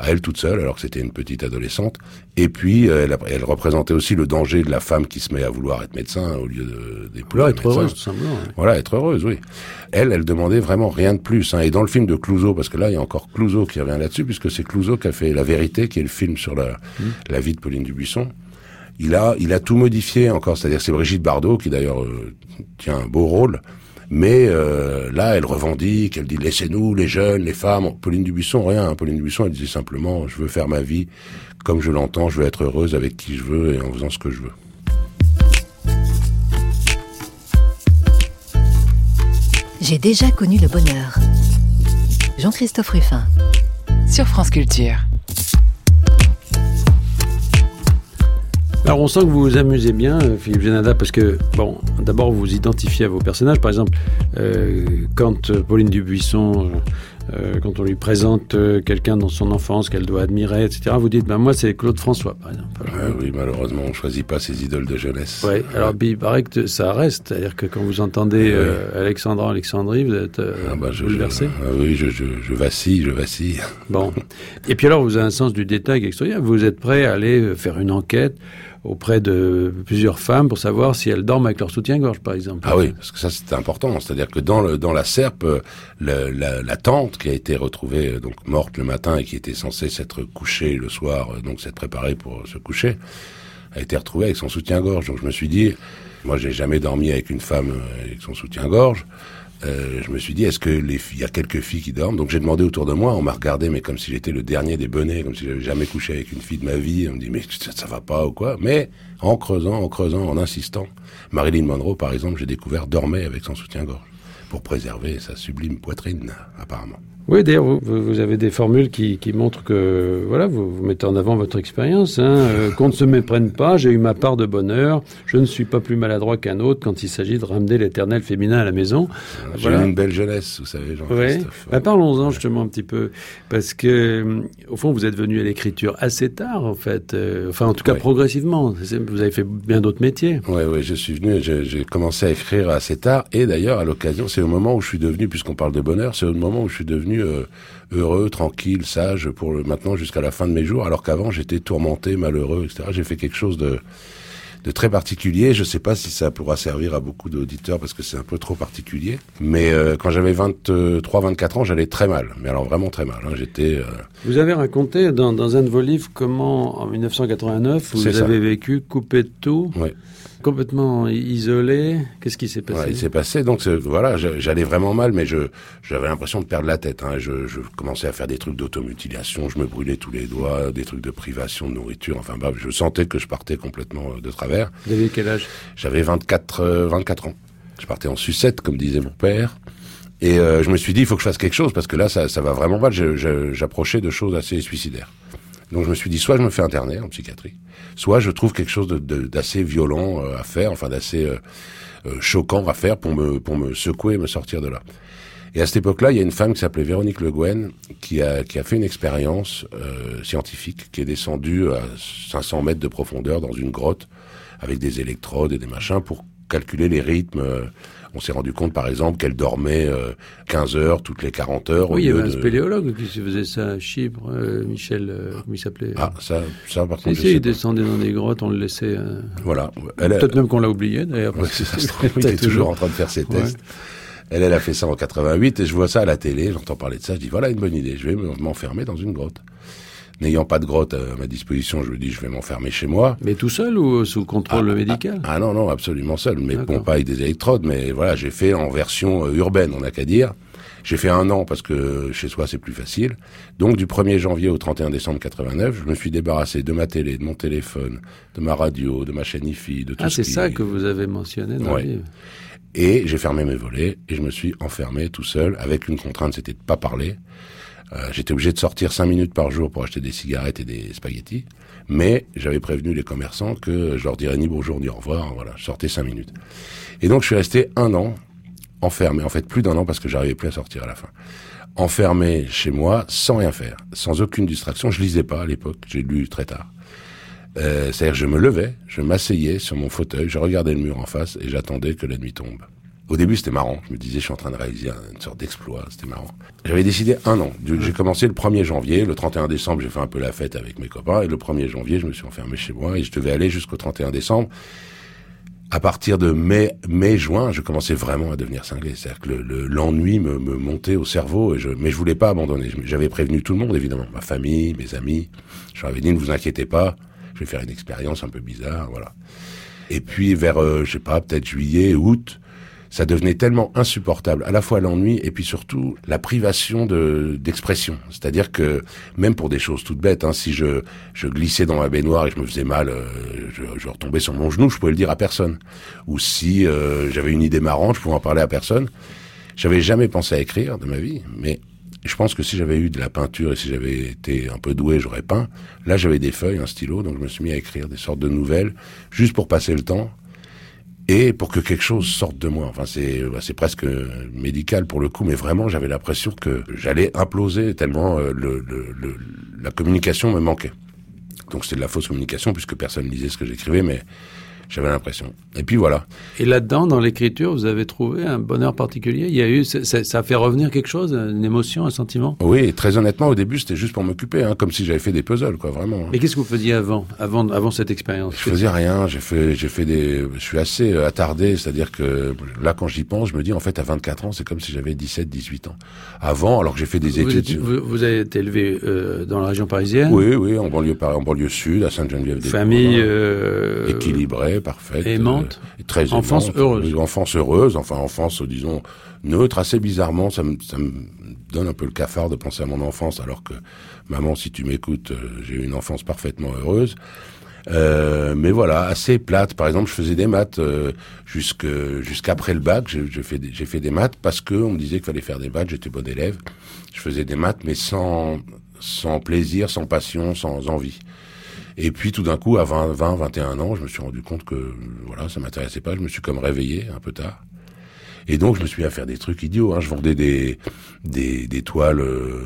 à elle toute seule, alors que c'était une petite adolescente. Et puis, euh, elle, elle, représentait aussi le danger de la femme qui se met à vouloir être médecin au lieu de d'épouser être heureuse, tout simplement. Ouais. Voilà, être heureuse, oui. Elle, elle demandait vraiment rien de plus. Hein. Et dans le film de Clouseau, parce que là, il y a encore Clouseau qui revient là-dessus, puisque c'est Clouseau qui a fait La Vérité, qui est le film sur la, mmh. la vie de Pauline Dubuisson. Il a, il a tout modifié encore. C'est-à-dire, c'est Brigitte Bardot qui d'ailleurs euh, tient un beau rôle. Mais euh, là, elle revendique, elle dit laissez-nous, les jeunes, les femmes. Pauline Dubuisson, rien. Hein. Pauline Dubuisson, elle disait simplement je veux faire ma vie comme je l'entends, je veux être heureuse avec qui je veux et en faisant ce que je veux. J'ai déjà connu le bonheur. Jean-Christophe Ruffin. Sur France Culture. Alors on sent que vous vous amusez bien, Philippe Genada, parce que, bon, d'abord vous identifiez à vos personnages. Par exemple, euh, quand Pauline Dubuisson, euh, quand on lui présente euh, quelqu'un dans son enfance qu'elle doit admirer, etc., vous dites, ben moi c'est Claude François, par exemple. Oui, malheureusement, on choisit pas ses idoles de jeunesse. Oui, alors il paraît que ça reste, c'est-à-dire que quand vous entendez oui. Alexandra Alexandrie, vous êtes ah bah, je, bouleversé. Je, ah oui, je, je, je, vacille, je vacille. Bon. Et puis alors, vous avez un sens du détail extraordinaire. Vous êtes prêt à aller faire une enquête auprès de plusieurs femmes pour savoir si elles dorment avec leur soutien-gorge, par exemple. Ah oui, parce que ça c'est important. C'est-à-dire que dans, le, dans la serpe, le, la, la, tante qui a été retrouvée donc morte le matin et qui était censée s'être couchée le soir, donc s'être préparée pour se coucher, a été retrouvée avec son soutien-gorge. Donc je me suis dit, moi j'ai jamais dormi avec une femme avec son soutien-gorge. Euh, je me suis dit, est-ce que les filles, il y a quelques filles qui dorment? Donc j'ai demandé autour de moi, on m'a regardé, mais comme si j'étais le dernier des bonnets, comme si j'avais jamais couché avec une fille de ma vie. On me dit, mais ça, ça va pas ou quoi? Mais en creusant, en creusant, en insistant, Marilyn Monroe, par exemple, j'ai découvert dormait avec son soutien-gorge pour préserver sa sublime poitrine, apparemment. Oui, d'ailleurs, vous, vous, avez des formules qui, qui, montrent que voilà, vous, vous, mettez en avant votre expérience. Hein, euh, qu'on ne se méprenne pas, j'ai eu ma part de bonheur. Je ne suis pas plus maladroit qu'un autre quand il s'agit de ramener l'éternel féminin à la maison. J'ai voilà. une belle jeunesse, vous savez, Jean-Christophe. Ouais. Bah, Parlons-en justement un petit peu, parce que euh, au fond, vous êtes venu à l'écriture assez tard, en fait. Euh, enfin, en tout cas, ouais. progressivement. Vous avez fait bien d'autres métiers. Oui, oui, je suis venu. J'ai commencé à écrire assez tard, et d'ailleurs, à l'occasion, c'est au moment où je suis devenu, puisqu'on parle de bonheur, c'est au moment où je suis devenu euh, heureux, tranquille, sage pour le, maintenant jusqu'à la fin de mes jours, alors qu'avant j'étais tourmenté, malheureux, etc. J'ai fait quelque chose de, de très particulier. Je ne sais pas si ça pourra servir à beaucoup d'auditeurs parce que c'est un peu trop particulier. Mais euh, quand j'avais 23, 24 ans, j'allais très mal. Mais alors vraiment très mal. Hein. J'étais. Euh... Vous avez raconté dans, dans, un de vos livres comment en 1989 vous avez vécu coupé de tout. Ouais complètement isolé. Qu'est-ce qui s'est passé ouais, Il s'est passé, donc voilà, j'allais vraiment mal, mais je j'avais l'impression de perdre la tête. Hein. Je, je, commençais à faire des trucs d'automutilation, je me brûlais tous les doigts, des trucs de privation de nourriture. Enfin, bah, je sentais que je partais complètement de travers. Vous aviez quel âge? J'avais 24, euh, 24 ans. Je partais en sucette, comme disait mon père. Et euh, je me suis dit, il faut que je fasse quelque chose, parce que là, ça, ça va vraiment mal. J'approchais de choses assez suicidaires. Donc je me suis dit, soit je me fais interner en psychiatrie, soit je trouve quelque chose d'assez violent euh, à faire, enfin d'assez euh, euh, choquant à faire pour me, pour me secouer et me sortir de là. Et à cette époque-là, il y a une femme qui s'appelait Véronique Le Guen qui a, qui a fait une expérience scientifique, qui est descendue à 500 mètres de profondeur dans une grotte avec des électrodes et des machins pour calculer les rythmes. On s'est rendu compte, par exemple, qu'elle dormait euh, 15 heures toutes les 40 heures. Oui, il y avait un spéléologue qui faisait ça à Chypre, euh, Michel, euh, comment il s'appelait Ah, ça, ça par contre. Si, il descendait dans des grottes, on le laissait. Euh, voilà. Peut-être même qu'on l'a oublié, d'ailleurs. Ouais, ça se trouve, il est toujours en train de faire ses tests. Ouais. Elle, elle a fait ça en 88 et je vois ça à la télé, j'entends parler de ça, je dis voilà une bonne idée, je vais m'enfermer dans une grotte n'ayant pas de grotte à ma disposition, je me dis je vais m'enfermer chez moi. Mais tout seul ou sous contrôle ah, médical ah, ah, non, non, absolument seul. Mais bon, pas avec des électrodes, mais voilà, j'ai fait en version euh, urbaine, on n'a qu'à dire. J'ai fait un an parce que chez soi c'est plus facile. Donc du 1er janvier au 31 décembre 89, je me suis débarrassé de ma télé, de mon téléphone, de ma radio, de ma chaîne IFI, de tout ah, ce c'est ça que vous avez mentionné dans ouais. le livre. Et j'ai fermé mes volets et je me suis enfermé tout seul avec une contrainte, c'était de pas parler. Euh, J'étais obligé de sortir cinq minutes par jour pour acheter des cigarettes et des spaghettis, mais j'avais prévenu les commerçants que je leur dirais ni bonjour ni au revoir. Voilà, je sortais cinq minutes. Et donc je suis resté un an enfermé, en fait plus d'un an parce que j'arrivais plus à sortir à la fin. Enfermé chez moi, sans rien faire, sans aucune distraction. Je lisais pas à l'époque, j'ai lu très tard. Euh, C'est-à-dire je me levais, je m'asseyais sur mon fauteuil, je regardais le mur en face et j'attendais que la nuit tombe. Au début, c'était marrant. Je me disais, je suis en train de réaliser une sorte d'exploit. C'était marrant. J'avais décidé un an. J'ai commencé le 1er janvier. Le 31 décembre, j'ai fait un peu la fête avec mes copains. Et le 1er janvier, je me suis enfermé chez moi et je devais aller jusqu'au 31 décembre. À partir de mai, mai, juin, je commençais vraiment à devenir cinglé. C'est-à-dire que l'ennui le, me, me, montait au cerveau, et je, mais je voulais pas abandonner. J'avais prévenu tout le monde, évidemment, ma famille, mes amis. Je leur avais dit, ne vous inquiétez pas, je vais faire une expérience un peu bizarre, voilà. Et puis vers, euh, je sais pas, peut-être juillet, août, ça devenait tellement insupportable, à la fois l'ennui et puis surtout la privation de d'expression. C'est-à-dire que même pour des choses toutes bêtes, hein, si je je glissais dans ma baignoire et je me faisais mal, euh, je, je, retombais sur mon genou, je pouvais le dire à personne. Ou si euh, j'avais une idée marrante, je pouvais en parler à personne. J'avais jamais pensé à écrire de ma vie, mais je pense que si j'avais eu de la peinture et si j'avais été un peu doué, j'aurais peint. Là, j'avais des feuilles, un stylo, donc je me suis mis à écrire des sortes de nouvelles, juste pour passer le temps et pour que quelque chose sorte de moi. Enfin, c'est bah, c'est presque médical pour le coup, mais vraiment, j'avais l'impression que j'allais imploser tellement euh, le, le, le, la communication me manquait. Donc c'était de la fausse communication puisque personne ne lisait ce que j'écrivais, mais j'avais l'impression. Et puis voilà. Et là-dedans, dans l'écriture, vous avez trouvé un bonheur particulier? Il y a eu, ça, ça, a fait revenir quelque chose, une émotion, un sentiment? Oui, très honnêtement, au début, c'était juste pour m'occuper, hein, comme si j'avais fait des puzzles, quoi, vraiment. Mais qu'est-ce que vous faisiez avant, avant, avant cette expérience? Je faisais rien. J'ai fait, j'ai fait des. Je suis assez euh, attardé, c'est-à-dire que là, quand j'y pense, je me dis en fait, à 24 ans, c'est comme si j'avais 17, 18 ans. Avant, alors que j'ai fait des vous études. Êtes, vous, vous, avez été élevé euh, dans la région parisienne? Oui, oui, en banlieue, en banlieue sud, à Sainte-Geneviève. Famille euh... équilibrée, parfaite. Aimante. Euh, très enfance aimante, heureuse. Enfance heureuse, enfin enfance, disons, neutre, assez bizarrement, ça me, ça me donne un peu le cafard de penser à mon enfance, alors que, maman, si tu m'écoutes, euh, j'ai eu une enfance parfaitement heureuse. Euh, mais voilà, assez plate. Par exemple, je faisais des maths euh, jusqu'après le bac. J'ai fait des, j'ai fait des maths parce que on me disait qu'il fallait faire des maths. J'étais bon élève. Je faisais des maths, mais sans sans plaisir, sans passion, sans envie. Et puis tout d'un coup, à 20, 20, 21 ans, je me suis rendu compte que voilà, ça m'intéressait pas. Je me suis comme réveillé un peu tard. Et donc je me suis mis à faire des trucs idiots. Hein. Je vendais des des, des toiles. Euh,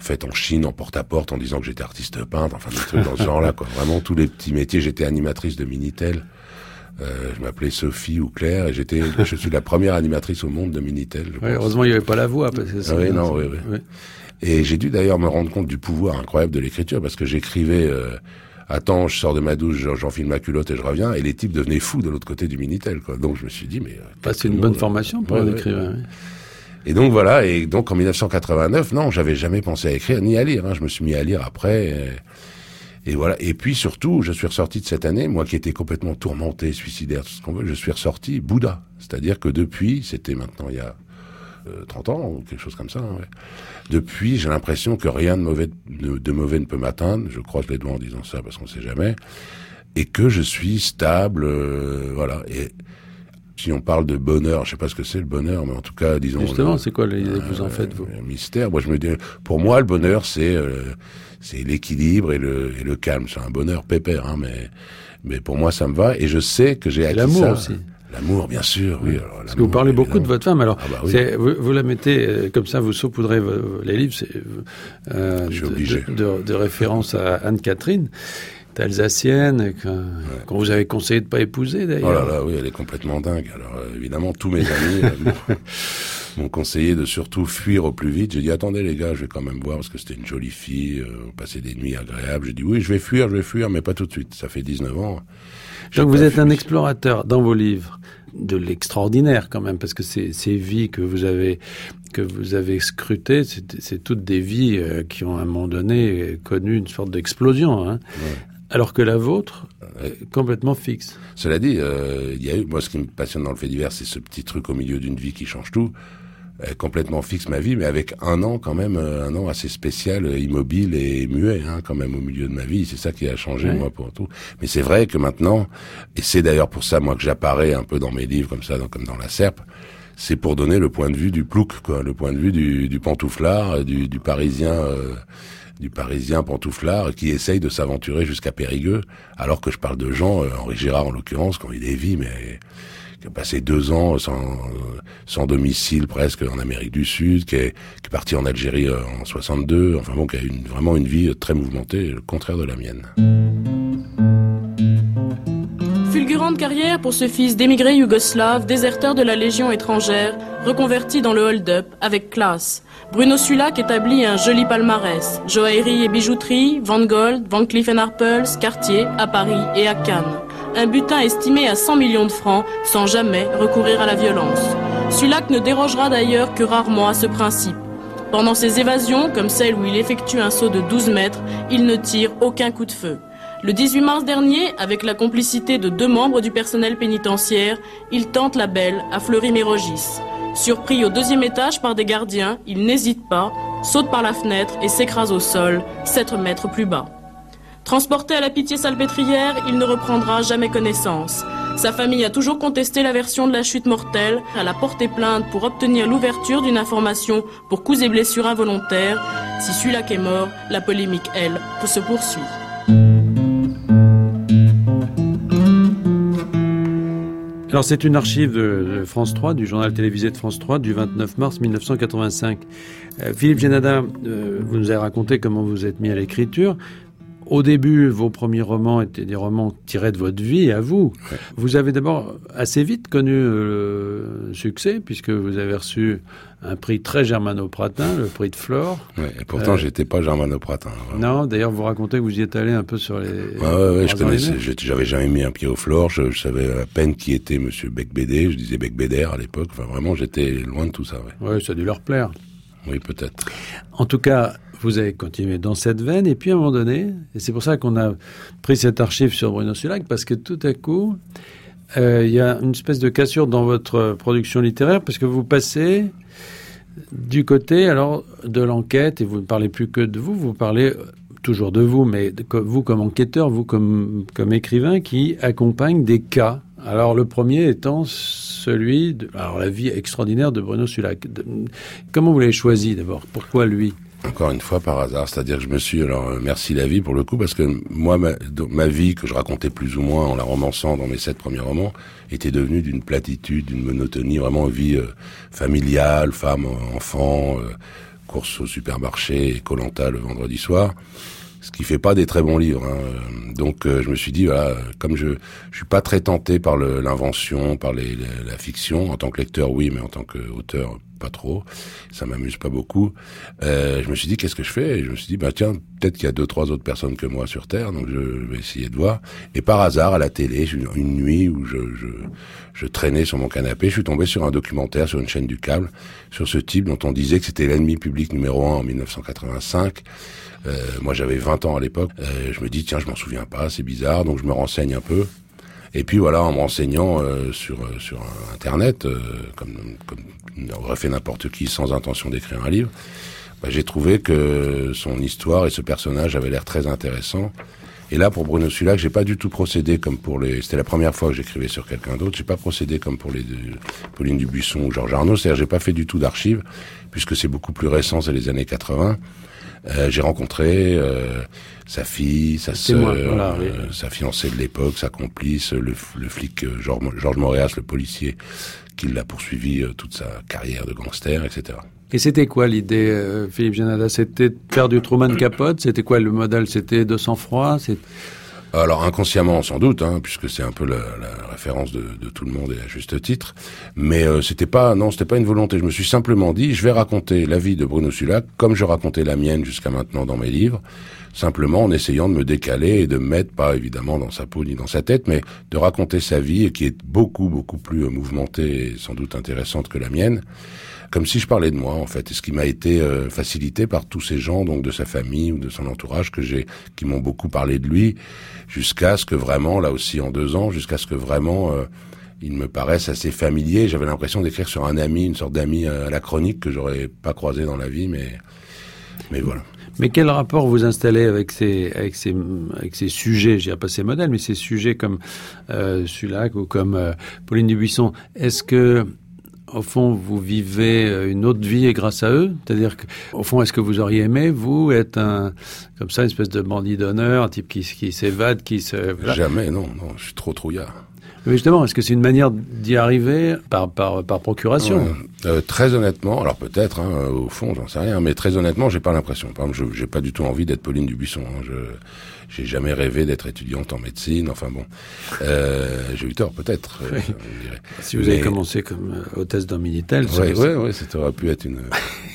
faites en Chine, en porte-à-porte, en disant que j'étais artiste peintre, enfin des trucs dans ce genre-là, quoi. Vraiment tous les petits métiers. J'étais animatrice de Minitel. Euh, je m'appelais Sophie ou Claire et j'étais, je suis la première animatrice au monde de Minitel. heureusement, il n'y avait pas la voix. Parce que ah oui, non, oui, oui. Et j'ai dû d'ailleurs me rendre compte du pouvoir incroyable de l'écriture parce que j'écrivais euh, Attends, je sors de ma douche, j'enfile ma culotte et je reviens. Et les types devenaient fous de l'autre côté du Minitel. Quoi. Donc je me suis dit, mais... Euh, c'est une bonne formation pour un écrivain. Et donc voilà, et donc en 1989, non, j'avais jamais pensé à écrire ni à lire. Hein. Je me suis mis à lire après. Et, voilà. Et puis surtout, je suis ressorti de cette année, moi qui étais complètement tourmenté, suicidaire, tout ce qu'on veut, je suis ressorti Bouddha. C'est-à-dire que depuis, c'était maintenant il y a 30 euh, ans ou quelque chose comme ça. Hein, Depuis, j'ai l'impression que rien de mauvais, de, mauvais ne peut m'atteindre. Je croise les doigts en disant ça parce qu'on sait jamais. Et que je suis stable, euh, voilà. Et si on parle de bonheur, je sais pas ce que c'est le bonheur, mais en tout cas, disons. Justement, c'est quoi l'idée que vous en faites vous Un mystère. Moi, je me dis, pour moi, le bonheur, c'est euh, c'est l'équilibre et le et le calme. C'est un bonheur pépère, hein, mais mais pour moi, ça me va. Et je sais que j'ai acquis ça. L'amour aussi. L'amour, bien sûr, oui. Alors, Parce que vous parlez beaucoup de votre femme. Alors, ah bah vous, vous, la mettez euh, comme ça, vous saupoudrez les livres. Euh, obligé. De, de, référence à Anne-Catherine alsacienne qu'on vous avez conseillé de pas épouser d'ailleurs. Oh là là, oui, elle est complètement dingue. Alors euh, évidemment, tous mes amis euh, m'ont conseillé de surtout fuir au plus vite. J'ai dit attendez les gars, je vais quand même voir parce que c'était une jolie fille, euh, passer des nuits agréables. J'ai dit oui, je vais fuir, je vais fuir, mais pas tout de suite. Ça fait 19 ans. Donc vous êtes un explorateur dans vos livres de l'extraordinaire quand même, parce que ces, ces vies que vous avez que vous avez scrutées, c'est toutes des vies euh, qui ont à un moment donné connu une sorte d'explosion. Hein. Alors que la vôtre est complètement fixe. Cela dit, euh, il y a eu, moi, ce qui me passionne dans le fait divers, c'est ce petit truc au milieu d'une vie qui change tout complètement fixe ma vie, mais avec un an quand même, euh, un an assez spécial, euh, immobile et muet, hein, quand même au milieu de ma vie. C'est ça qui a changé moi pour tout. Mais c'est vrai que maintenant, et c'est d'ailleurs pour ça moi que j'apparais un peu dans mes livres comme ça, comme dans la Serpe, c'est pour donner le point de vue du plouc, quoi, le point de vue du, du pantouflard, du, du parisien. Euh, du parisien pantouflard qui essaye de s'aventurer jusqu'à Périgueux, alors que je parle de gens, Henri Girard en l'occurrence, ont eu des vies, mais qui a passé deux ans sans, sans domicile presque en Amérique du Sud, qui est, parti en Algérie euh, en 62, enfin bon, qui a vraiment une vie très mouvementée, le contraire de la mienne. Fulgurante carrière pour ce fils d'émigrés yougoslaves, déserteur de la Légion étrangère, reconverti dans le hold-up avec classe. Bruno Sulac établit un joli palmarès. Joaillerie et bijouterie, Van Gold, Van Cleef Arpels, Cartier, à Paris et à Cannes un butin estimé à 100 millions de francs sans jamais recourir à la violence. Sulac ne dérogera d'ailleurs que rarement à ce principe. Pendant ses évasions, comme celle où il effectue un saut de 12 mètres, il ne tire aucun coup de feu. Le 18 mars dernier, avec la complicité de deux membres du personnel pénitentiaire, il tente la belle à Fleury-Mérogis. Surpris au deuxième étage par des gardiens, il n'hésite pas, saute par la fenêtre et s'écrase au sol, 7 mètres plus bas. Transporté à la pitié salpêtrière, il ne reprendra jamais connaissance. Sa famille a toujours contesté la version de la chute mortelle. Elle a porté plainte pour obtenir l'ouverture d'une information pour coups et blessures involontaires. Si celui-là est mort, la polémique, elle, se poursuit. Alors c'est une archive de France 3, du journal télévisé de France 3 du 29 mars 1985. Euh, Philippe Génada, euh, vous nous avez raconté comment vous êtes mis à l'écriture. Au début, vos premiers romans étaient des romans tirés de votre vie, à vous. Vous avez d'abord assez vite connu euh, le succès, puisque vous avez reçu un prix très germano-pratin, le prix de Flore. et pourtant, euh, j'étais pas germano-pratin. Non, d'ailleurs, vous racontez que vous y êtes allé un peu sur les. Ouais, ouais, je connaissais, j'avais jamais mis un pied au Flore, je, savais à peine qui était Monsieur Becbédé, je disais Becbéder à l'époque, enfin vraiment, j'étais loin de tout ça, ouais. Ouais, ça a dû leur plaire. Oui, peut-être. En tout cas, vous avez continué dans cette veine, et puis à un moment donné, et c'est pour ça qu'on a pris cette archive sur Bruno Sulac, parce que tout à coup, euh, il y a une espèce de cassure dans votre production littéraire, parce que vous passez du côté alors de l'enquête, et vous ne parlez plus que de vous, vous parlez toujours de vous, mais vous comme enquêteur, vous comme, comme écrivain qui accompagne des cas. Alors le premier étant celui de alors la vie extraordinaire de Bruno Sulac. Comment vous l'avez choisi d'abord? Pourquoi lui? Encore une fois par hasard, c'est-à-dire que je me suis alors euh, merci la vie pour le coup parce que moi ma, ma, vie que je racontais plus ou moins en la romançant dans mes sept premiers romans était devenue d'une platitude, d'une monotonie, vraiment vie euh, familiale, femme, enfant, euh, course au supermarché et Colanta le vendredi soir qui fait pas des très bons livres. Hein. Donc je me suis dit voilà, comme je je suis pas très tenté par l'invention, par les, la fiction en tant que lecteur oui, mais en tant qu'auteur pas trop, ça m'amuse pas beaucoup. Euh, je me suis dit qu'est-ce que je fais? Et je me suis dit bah tiens peut-être qu'il y a deux trois autres personnes que moi sur Terre, donc je vais essayer de voir. Et par hasard à la télé, une nuit où je, je, je traînais sur mon canapé, je suis tombé sur un documentaire sur une chaîne du câble sur ce type dont on disait que c'était l'ennemi public numéro un en 1985. Euh, moi j'avais 20 ans à l'époque. Euh, je me dis tiens je m'en souviens pas, c'est bizarre, donc je me renseigne un peu. Et puis voilà, en me renseignant euh, sur euh, sur Internet, euh, comme, comme aurait fait n'importe qui sans intention d'écrire un livre, bah, j'ai trouvé que son histoire et ce personnage avaient l'air très intéressant. Et là, pour Bruno Sulac, j'ai pas du tout procédé comme pour les. C'était la première fois que j'écrivais sur quelqu'un d'autre. J'ai pas procédé comme pour les Pauline Dubuisson ou Georges Arnaud. C'est-à-dire, j'ai pas fait du tout d'archives, puisque c'est beaucoup plus récent, c'est les années 80. Euh, j'ai rencontré euh, sa fille, sa sœur, euh, sa fiancée de l'époque, sa complice, le, le flic Georges, Georges Moréas, le policier, qui l'a poursuivi toute sa carrière de gangster, etc. Et c'était quoi l'idée, Philippe Janada C'était de faire du Truman Capote? C'était quoi le modèle? C'était de sang-froid? Alors inconsciemment sans doute, hein, puisque c'est un peu la, la référence de, de, tout le monde et à juste titre. Mais euh, c'était pas, non, c'était pas une volonté. Je me suis simplement dit, je vais raconter la vie de Bruno Sulac comme je racontais la mienne jusqu'à maintenant dans mes livres, simplement en essayant de me décaler et de me mettre pas évidemment dans sa peau ni dans sa tête, mais de raconter sa vie qui est beaucoup beaucoup plus mouvementée et sans doute intéressante que la mienne comme si je parlais de moi en fait, et ce qui m'a été euh, facilité par tous ces gens donc de sa famille ou de son entourage que j'ai, qui m'ont beaucoup parlé de lui, jusqu'à ce que vraiment là aussi en deux ans, jusqu'à ce que vraiment euh, il me paraisse assez familier. J'avais l'impression d'écrire sur un ami, une sorte d'ami euh, à la chronique que j'aurais pas croisé dans la vie, mais mais voilà. Mais quel rapport vous installez avec ces, avec ces, avec ces sujets, je dirais pas ces modèles, mais ces sujets comme Sulac ou comme Pauline Dubuisson Est-ce que au fond, vous vivez euh, une autre vie grâce à eux? C'est-à-dire qu'au fond, est-ce que vous auriez aimé, vous, être un, comme ça, une espèce de bandit d'honneur, un type qui, qui s'évade, qui se... Jamais, non, non, je suis trop trouillard. Mais justement, est-ce que c'est une manière d'y arriver par, par, par procuration? Euh, Très honnêtement, alors peut-être, hein, au fond, j'en sais rien, mais très honnêtement, j'ai pas l'impression. Par exemple, je j'ai pas du tout envie d'être Pauline Dubuisson. Hein, je j'ai jamais rêvé d'être étudiante en médecine. Enfin bon, euh, j'ai eu tort peut-être. Euh, si vous avez commencé comme euh, hôtesse d'un Minitel, oui, oui, oui, ça aurait pu être une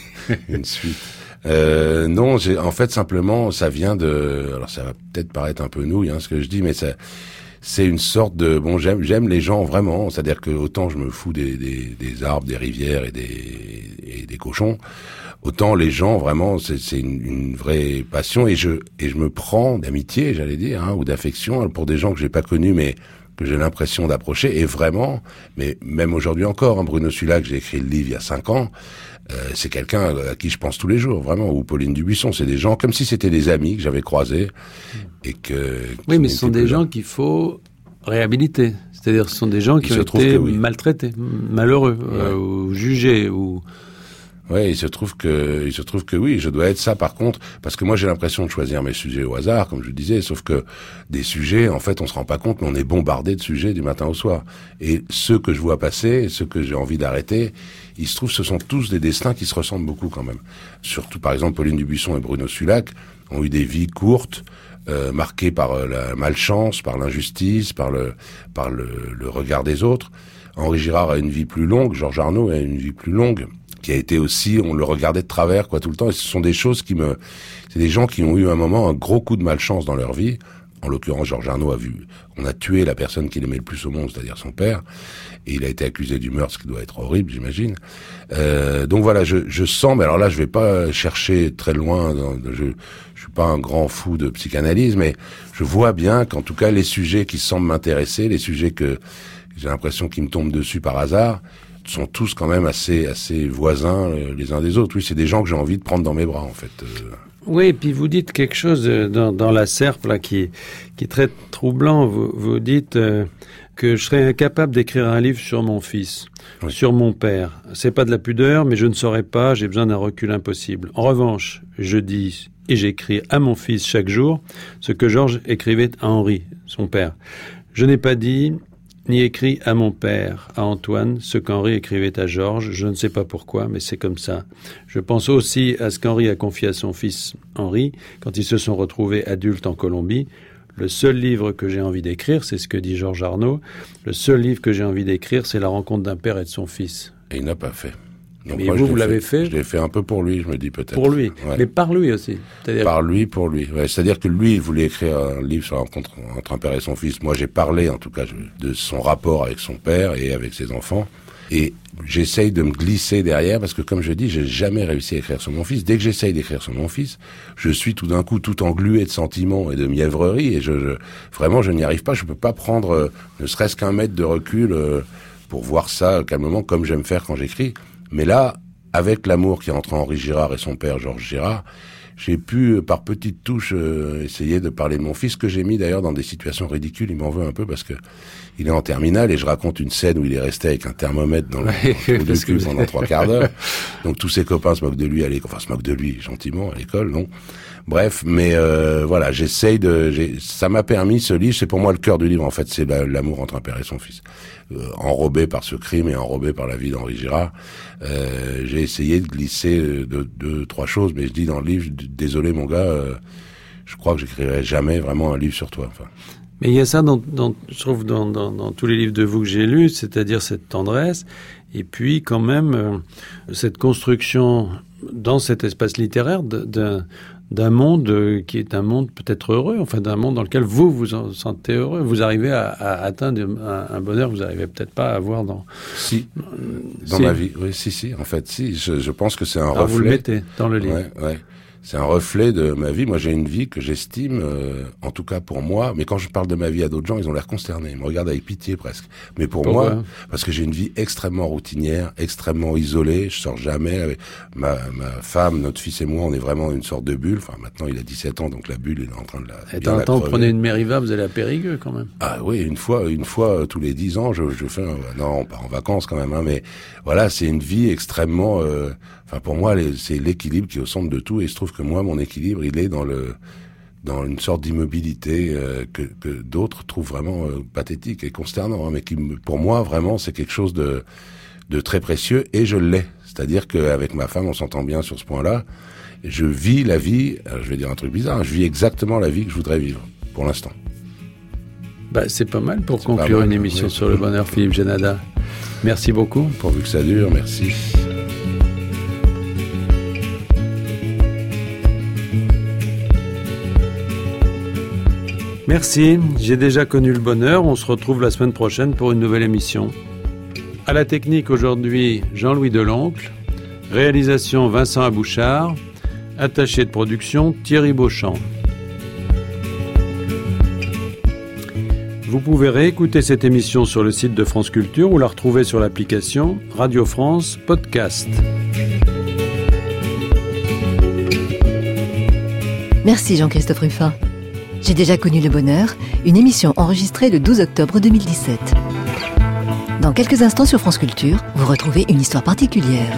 une suite. Euh, non, j'ai en fait simplement ça vient de. Alors ça va peut-être paraître un peu nouille hein, ce que je dis, mais ça c'est une sorte de bon j'aime j'aime les gens vraiment c'est à dire que autant je me fous des, des, des arbres des rivières et des et des cochons autant les gens vraiment c'est une, une, vraie passion et je et je me prends d'amitié j'allais dire hein, ou d'affection pour des gens que j'ai pas connus mais que j'ai l'impression d'approcher. Et vraiment mais même aujourd'hui encore hein, Bruno Sulac j'ai écrit le livre il y a cinq ans euh, c'est quelqu'un à qui je pense tous les jours vraiment ou Pauline Dubuisson c'est des gens comme si c'était des amis que j'avais croisés et que oui mais ce sont des gens qu'il faut réhabiliter c'est-à-dire ce sont des gens qui ont été oui. maltraités malheureux ouais. euh, ou jugés ou Ouais, il se trouve que, il se trouve que oui, je dois être ça par contre, parce que moi j'ai l'impression de choisir mes sujets au hasard, comme je disais, sauf que des sujets, en fait, on se rend pas compte, mais on est bombardé de sujets du matin au soir. Et ceux que je vois passer, ceux que j'ai envie d'arrêter, il se trouve, ce sont tous des destins qui se ressemblent beaucoup quand même. Surtout, par exemple, Pauline Dubuisson et Bruno Sulac ont eu des vies courtes, euh, marquées par euh, la malchance, par l'injustice, par le, par le, le regard des autres. Henri Girard a une vie plus longue, Georges Arnaud a une vie plus longue qui a été aussi, on le regardait de travers quoi tout le temps. Et ce sont des choses qui me, c'est des gens qui ont eu un moment un gros coup de malchance dans leur vie. En l'occurrence, Georges Arnaud a vu, on a tué la personne qu'il aimait le plus au monde, c'est-à-dire son père, et il a été accusé du meurtre, ce qui doit être horrible, j'imagine. Euh, donc voilà, je, je sens, mais alors là, je vais pas chercher très loin. Je, je suis pas un grand fou de psychanalyse, mais je vois bien qu'en tout cas, les sujets qui semblent m'intéresser, les sujets que j'ai l'impression qu'ils me tombent dessus par hasard, sont tous quand même assez assez voisins euh, les uns des autres. Oui, c'est des gens que j'ai envie de prendre dans mes bras en fait. Euh. Oui, et puis vous dites quelque chose dans, dans la serpe là qui qui est très troublant. Vous vous dites que je serais incapable d'écrire un livre sur mon fils, sur mon père. C'est pas de la pudeur, mais je ne saurais pas. J'ai besoin d'un recul impossible. En revanche, je dis et j'écris à mon fils chaque jour ce que Georges écrivait à Henri, son père. Je n'ai pas dit ni écrit à mon père, à Antoine, ce qu'Henri écrivait à Georges. Je ne sais pas pourquoi, mais c'est comme ça. Je pense aussi à ce qu'Henri a confié à son fils Henri quand ils se sont retrouvés adultes en Colombie. Le seul livre que j'ai envie d'écrire, c'est ce que dit Georges Arnaud, le seul livre que j'ai envie d'écrire, c'est la rencontre d'un père et de son fils. Et il n'a pas fait. Donc mais vous, vous l'avez fait, Je l'ai fait un peu pour lui, je me dis peut-être. Pour lui, mais par lui aussi. Par lui, pour lui. C'est-à-dire que lui, il voulait écrire un livre sur la rencontre entre un père et son fils. Moi, j'ai parlé, en tout cas, de son rapport avec son père et avec ses enfants. Et j'essaye de me glisser derrière parce que, comme je dis, j'ai jamais réussi à écrire sur mon fils. Dès que j'essaye d'écrire sur mon fils, je suis tout d'un coup tout englué de sentiments et de mièvrerie et je, je vraiment, je n'y arrive pas. Je peux pas prendre euh, ne serait-ce qu'un mètre de recul euh, pour voir ça calmement comme j'aime faire quand j'écris. Mais là, avec l'amour qui est entre Henri Girard et son père Georges Girard, j'ai pu, euh, par petites touches, euh, essayer de parler de mon fils, que j'ai mis d'ailleurs dans des situations ridicules. Il m'en veut un peu parce que il est en terminale et je raconte une scène où il est resté avec un thermomètre dans le de pendant trois quarts d'heure. Donc tous ses copains se moquent de lui à l'école, enfin se moquent de lui gentiment à l'école, non? Bref, mais euh, voilà, j'essaye de. Ça m'a permis ce livre, c'est pour moi le cœur du livre en fait, c'est l'amour entre un père et son fils, euh, enrobé par ce crime et enrobé par la vie d'Henri Girard. Euh, j'ai essayé de glisser deux, trois choses, mais je dis dans le livre, désolé mon gars, je crois que j'écrirai jamais vraiment un livre sur toi. Enfin. Mais il y a ça je trouve dans, tous les livres de vous que j'ai lus, c'est-à-dire cette tendresse, et puis quand même cette construction dans cet espace littéraire d'un d'un monde euh, qui est un monde peut-être heureux, enfin d'un monde dans lequel vous vous en sentez heureux, vous arrivez à, atteindre un, bonheur que vous n'arrivez peut-être pas à avoir dans si. Dans ma vie, oui, si, si, en fait, si, je, je pense que c'est un reflet. Vous le mettez dans le livre. Ouais, ouais c'est un reflet de ma vie. Moi, j'ai une vie que j'estime, euh, en tout cas pour moi. Mais quand je parle de ma vie à d'autres gens, ils ont l'air consternés. Ils me regardent avec pitié presque. Mais pour moi, parce que j'ai une vie extrêmement routinière, extrêmement isolée. Je sors jamais. Avec ma, ma femme, notre fils et moi, on est vraiment une sorte de bulle. Enfin, maintenant, il a 17 ans, donc la bulle est en train de la. Et un temps, vous prenez une Mériva, vous allez à Périgueux quand même. Ah oui, une fois, une fois tous les 10 ans, je, je fais. Un, non, on part en vacances quand même. Hein, mais voilà, c'est une vie extrêmement. Euh, Enfin, pour moi, c'est l'équilibre qui est au centre de tout. Et il se trouve que moi, mon équilibre, il est dans le dans une sorte d'immobilité euh, que, que d'autres trouvent vraiment euh, pathétique et consternant, hein, mais qui, pour moi, vraiment, c'est quelque chose de de très précieux. Et je l'ai. C'est-à-dire qu'avec ma femme, on s'entend bien sur ce point-là. Je vis la vie. je vais dire un truc bizarre. Je vis exactement la vie que je voudrais vivre pour l'instant. Bah, c'est pas mal pour conclure une émission sur le bonheur, Philippe Genada. Merci beaucoup. Pourvu que ça dure, merci. Merci, j'ai déjà connu le bonheur. On se retrouve la semaine prochaine pour une nouvelle émission. À la technique aujourd'hui, Jean-Louis Deloncle. Réalisation Vincent Abouchard. Attaché de production Thierry Beauchamp. Vous pouvez réécouter cette émission sur le site de France Culture ou la retrouver sur l'application Radio France Podcast. Merci Jean-Christophe Ruffin. J'ai déjà connu le bonheur, une émission enregistrée le 12 octobre 2017. Dans quelques instants sur France Culture, vous retrouvez une histoire particulière.